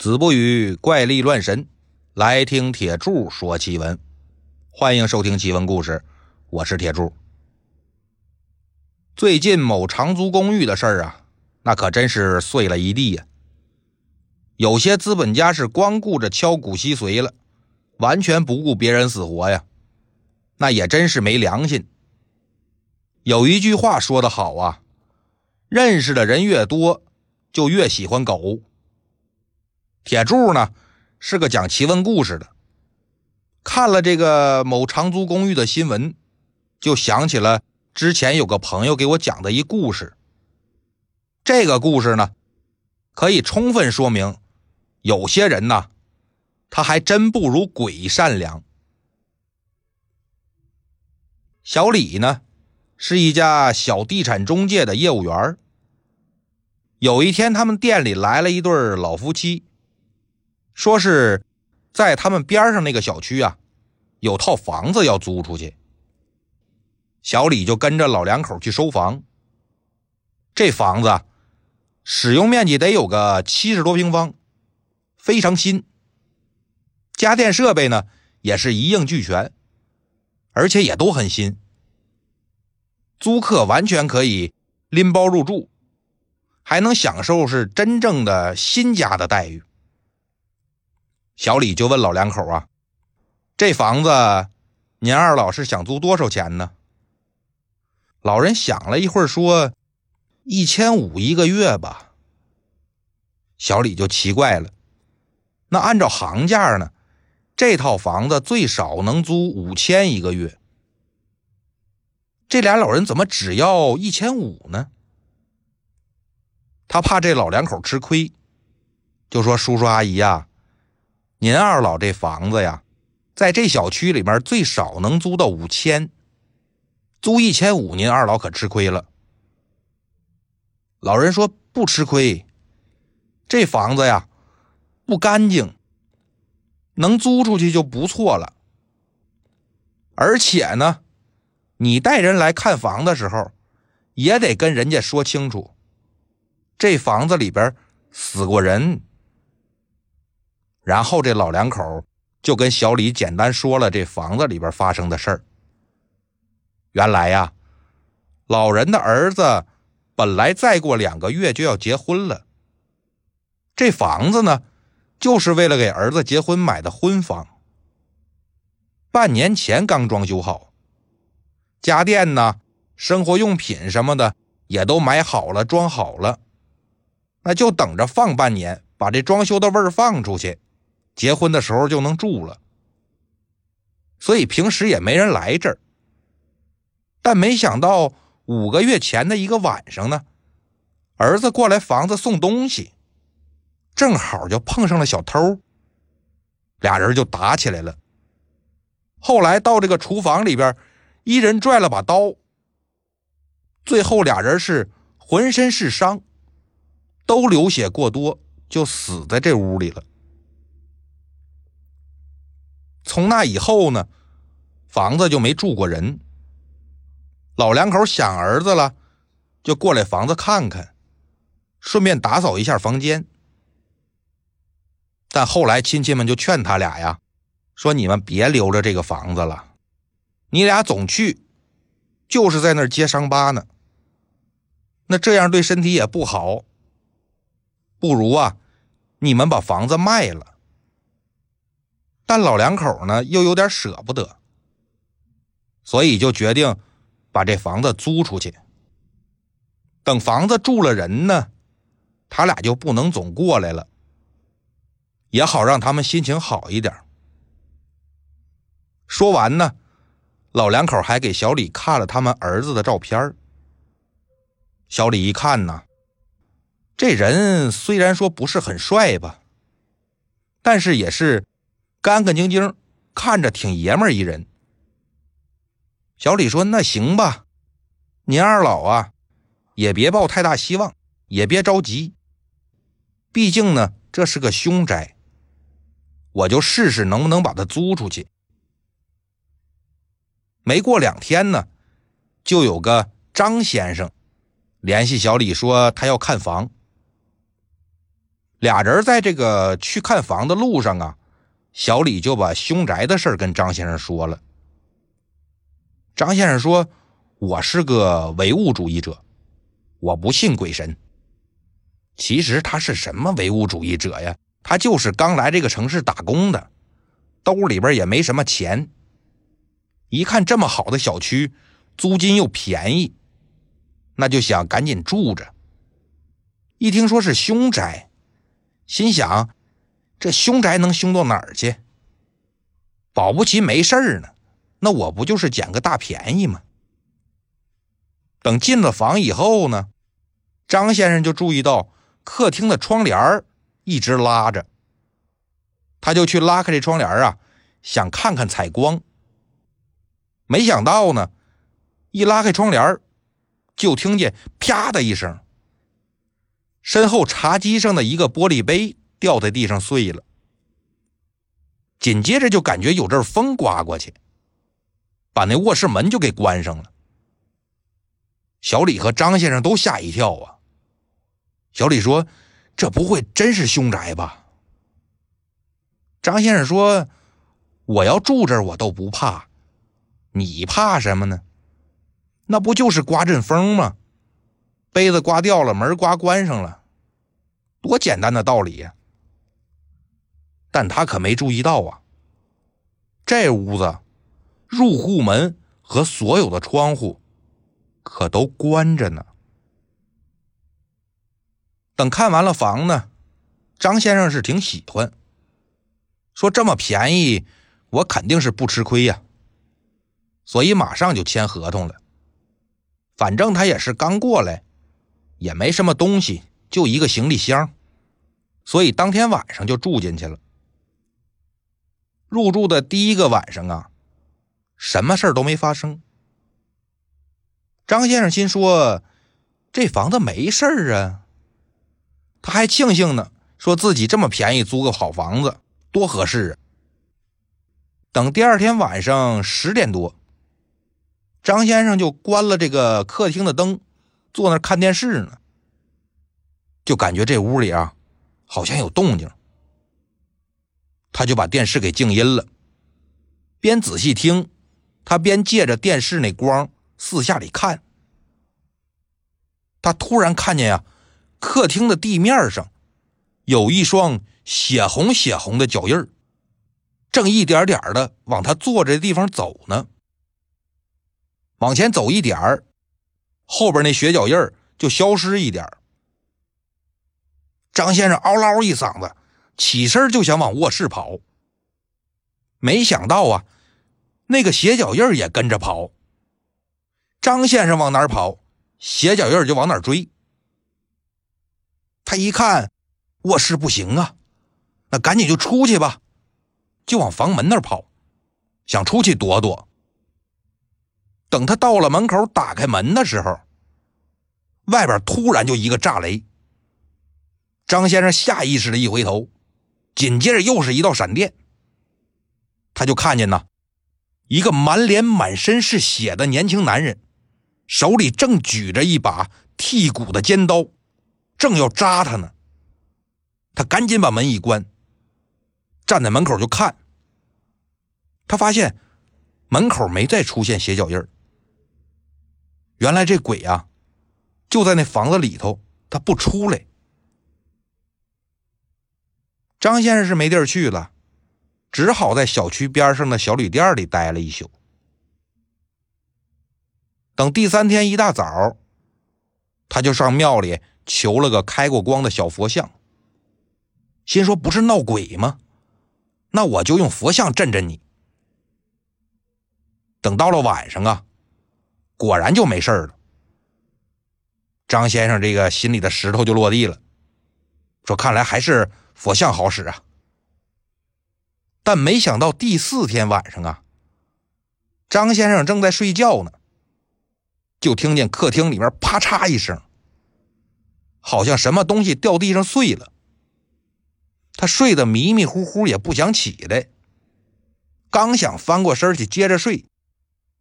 子不语怪力乱神，来听铁柱说奇闻。欢迎收听奇闻故事，我是铁柱。最近某长租公寓的事儿啊，那可真是碎了一地呀。有些资本家是光顾着敲骨吸髓了，完全不顾别人死活呀，那也真是没良心。有一句话说得好啊，认识的人越多，就越喜欢狗。铁柱呢是个讲奇闻故事的，看了这个某长租公寓的新闻，就想起了之前有个朋友给我讲的一故事。这个故事呢，可以充分说明，有些人呢，他还真不如鬼善良。小李呢，是一家小地产中介的业务员。有一天，他们店里来了一对老夫妻。说是在他们边上那个小区啊，有套房子要租出去。小李就跟着老两口去收房。这房子使用面积得有个七十多平方，非常新，家电设备呢也是一应俱全，而且也都很新。租客完全可以拎包入住，还能享受是真正的新家的待遇。小李就问老两口啊：“这房子，您二老是想租多少钱呢？”老人想了一会儿，说：“一千五一个月吧。”小李就奇怪了：“那按照行价呢，这套房子最少能租五千一个月。这俩老人怎么只要一千五呢？”他怕这老两口吃亏，就说：“叔叔阿姨呀。”您二老这房子呀，在这小区里面最少能租到五千，租一千五，您二老可吃亏了。老人说不吃亏，这房子呀不干净，能租出去就不错了。而且呢，你带人来看房的时候，也得跟人家说清楚，这房子里边死过人。然后这老两口就跟小李简单说了这房子里边发生的事儿。原来呀，老人的儿子本来再过两个月就要结婚了。这房子呢，就是为了给儿子结婚买的婚房。半年前刚装修好，家电呢、生活用品什么的也都买好了、装好了，那就等着放半年，把这装修的味儿放出去。结婚的时候就能住了，所以平时也没人来这儿。但没想到五个月前的一个晚上呢，儿子过来房子送东西，正好就碰上了小偷，俩人就打起来了。后来到这个厨房里边，一人拽了把刀，最后俩人是浑身是伤，都流血过多，就死在这屋里了。从那以后呢，房子就没住过人。老两口想儿子了，就过来房子看看，顺便打扫一下房间。但后来亲戚们就劝他俩呀，说你们别留着这个房子了，你俩总去，就是在那儿揭伤疤呢。那这样对身体也不好，不如啊，你们把房子卖了。但老两口呢又有点舍不得，所以就决定把这房子租出去。等房子住了人呢，他俩就不能总过来了，也好让他们心情好一点。说完呢，老两口还给小李看了他们儿子的照片。小李一看呢，这人虽然说不是很帅吧，但是也是。干干净净，看着挺爷们儿一人。小李说：“那行吧，您二老啊，也别抱太大希望，也别着急。毕竟呢，这是个凶宅，我就试试能不能把它租出去。”没过两天呢，就有个张先生联系小李说他要看房。俩人在这个去看房的路上啊，小李就把凶宅的事跟张先生说了。张先生说：“我是个唯物主义者，我不信鬼神。其实他是什么唯物主义者呀？他就是刚来这个城市打工的，兜里边也没什么钱。一看这么好的小区，租金又便宜，那就想赶紧住着。一听说是凶宅，心想这凶宅能凶到哪儿去？保不齐没事儿呢。”那我不就是捡个大便宜吗？等进了房以后呢，张先生就注意到客厅的窗帘一直拉着，他就去拉开这窗帘啊，想看看采光。没想到呢，一拉开窗帘就听见啪的一声，身后茶几上的一个玻璃杯掉在地上碎了，紧接着就感觉有阵风刮过去。把那卧室门就给关上了，小李和张先生都吓一跳啊。小李说：“这不会真是凶宅吧？”张先生说：“我要住这儿，我都不怕，你怕什么呢？那不就是刮阵风吗？杯子刮掉了，门刮关上了，多简单的道理呀！”但他可没注意到啊，这屋子。入户门和所有的窗户可都关着呢。等看完了房呢，张先生是挺喜欢，说这么便宜，我肯定是不吃亏呀，所以马上就签合同了。反正他也是刚过来，也没什么东西，就一个行李箱，所以当天晚上就住进去了。入住的第一个晚上啊。什么事儿都没发生。张先生心说：“这房子没事儿啊。”他还庆幸呢，说自己这么便宜租个好房子，多合适啊！等第二天晚上十点多，张先生就关了这个客厅的灯，坐那看电视呢，就感觉这屋里啊，好像有动静，他就把电视给静音了，边仔细听。他边借着电视那光四下里看，他突然看见呀，客厅的地面上有一双血红血红的脚印儿，正一点点的往他坐着的地方走呢。往前走一点儿，后边那血脚印儿就消失一点儿。张先生嗷唠一嗓子，起身就想往卧室跑，没想到啊。那个鞋脚印也跟着跑，张先生往哪跑，鞋脚印就往哪追。他一看卧室不行啊，那赶紧就出去吧，就往房门那儿跑，想出去躲躲。等他到了门口，打开门的时候，外边突然就一个炸雷。张先生下意识的一回头，紧接着又是一道闪电，他就看见呐。一个满脸满身是血的年轻男人，手里正举着一把剔骨的尖刀，正要扎他呢。他赶紧把门一关，站在门口就看。他发现门口没再出现血脚印原来这鬼啊，就在那房子里头，他不出来。张先生是没地儿去了。只好在小区边上的小旅店里待了一宿。等第三天一大早，他就上庙里求了个开过光的小佛像，心说不是闹鬼吗？那我就用佛像镇镇你。等到了晚上啊，果然就没事了。张先生这个心里的石头就落地了，说看来还是佛像好使啊。但没想到第四天晚上啊，张先生正在睡觉呢，就听见客厅里面啪嚓一声，好像什么东西掉地上碎了。他睡得迷迷糊糊，也不想起来。刚想翻过身去接着睡，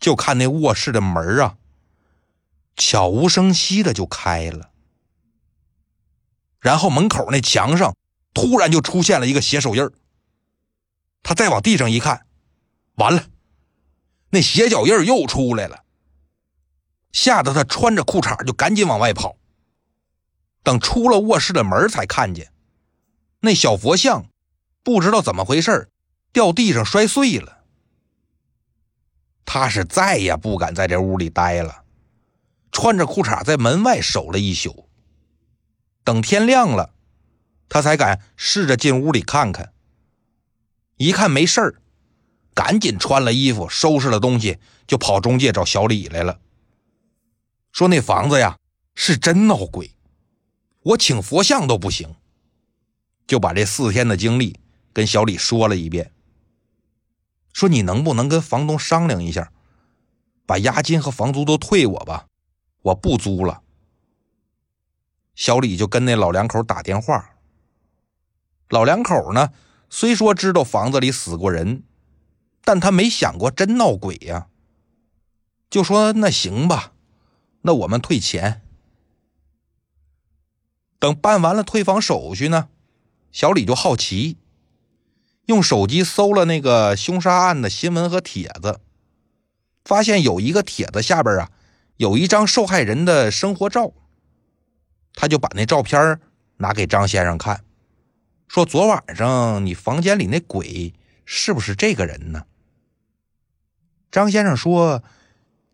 就看那卧室的门啊，悄无声息的就开了，然后门口那墙上突然就出现了一个血手印。他再往地上一看，完了，那鞋脚印又出来了，吓得他穿着裤衩就赶紧往外跑。等出了卧室的门，才看见那小佛像不知道怎么回事掉地上摔碎了。他是再也不敢在这屋里待了，穿着裤衩在门外守了一宿。等天亮了，他才敢试着进屋里看看。一看没事儿，赶紧穿了衣服，收拾了东西，就跑中介找小李来了。说那房子呀是真闹鬼，我请佛像都不行。就把这四天的经历跟小李说了一遍。说你能不能跟房东商量一下，把押金和房租都退我吧，我不租了。小李就跟那老两口打电话。老两口呢，虽说知道房子里死过人，但他没想过真闹鬼呀。就说那行吧，那我们退钱。等办完了退房手续呢，小李就好奇，用手机搜了那个凶杀案的新闻和帖子，发现有一个帖子下边啊，有一张受害人的生活照。他就把那照片拿给张先生看，说：“昨晚上你房间里那鬼是不是这个人呢？”张先生说：“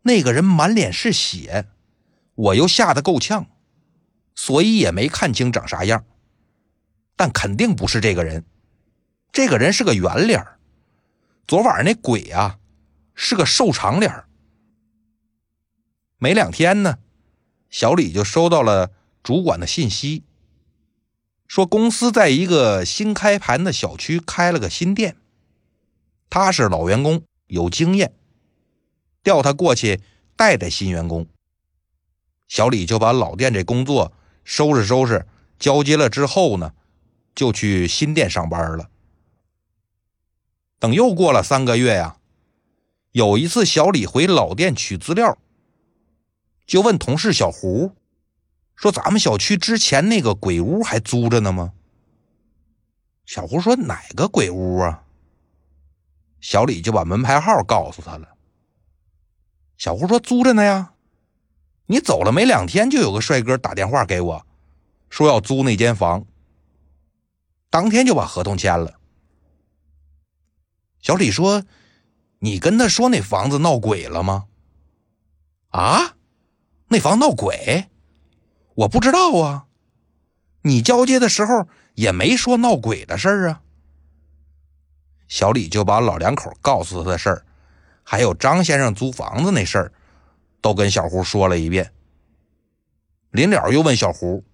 那个人满脸是血，我又吓得够呛，所以也没看清长啥样，但肯定不是这个人。这个人是个圆脸昨晚那鬼啊是个瘦长脸没两天呢，小李就收到了。主管的信息说，公司在一个新开盘的小区开了个新店，他是老员工，有经验，调他过去带带新员工。小李就把老店这工作收拾收拾，交接了之后呢，就去新店上班了。等又过了三个月呀，有一次小李回老店取资料，就问同事小胡。说咱们小区之前那个鬼屋还租着呢吗？小胡说哪个鬼屋啊？小李就把门牌号告诉他了。小胡说租着呢呀，你走了没两天，就有个帅哥打电话给我，说要租那间房，当天就把合同签了。小李说：“你跟他说那房子闹鬼了吗？”啊，那房闹鬼？我不知道啊，你交接的时候也没说闹鬼的事儿啊。小李就把老两口告诉他的事儿，还有张先生租房子那事儿，都跟小胡说了一遍。临了又问小胡：“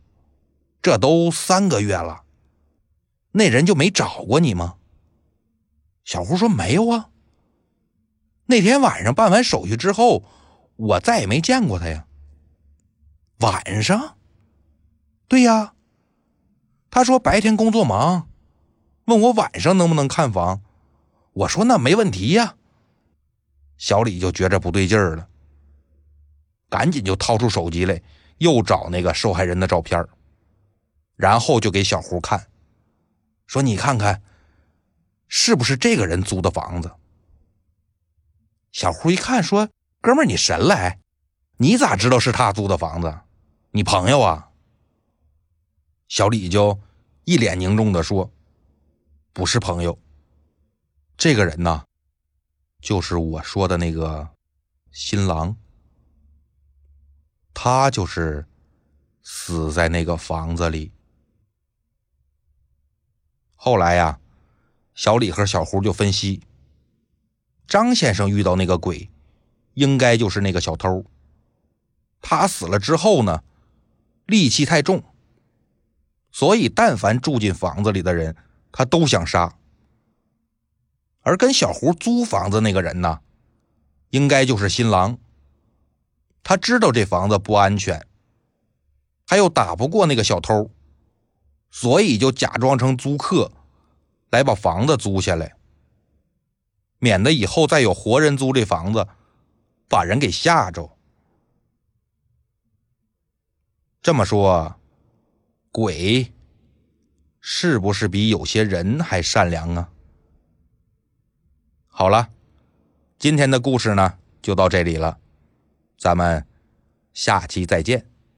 这都三个月了，那人就没找过你吗？”小胡说：“没有啊。那天晚上办完手续之后，我再也没见过他呀。”晚上，对呀。他说白天工作忙，问我晚上能不能看房。我说那没问题呀。小李就觉着不对劲儿了，赶紧就掏出手机来，又找那个受害人的照片，然后就给小胡看，说你看看，是不是这个人租的房子？小胡一看，说：“哥们儿，你神了哎，你咋知道是他租的房子？”你朋友啊？小李就一脸凝重的说：“不是朋友，这个人呢，就是我说的那个新郎，他就是死在那个房子里。后来呀，小李和小胡就分析，张先生遇到那个鬼，应该就是那个小偷。他死了之后呢？”戾气太重，所以但凡住进房子里的人，他都想杀。而跟小胡租房子那个人呢，应该就是新郎。他知道这房子不安全，他又打不过那个小偷，所以就假装成租客，来把房子租下来，免得以后再有活人租这房子，把人给吓着。这么说，鬼是不是比有些人还善良啊？好了，今天的故事呢就到这里了，咱们下期再见。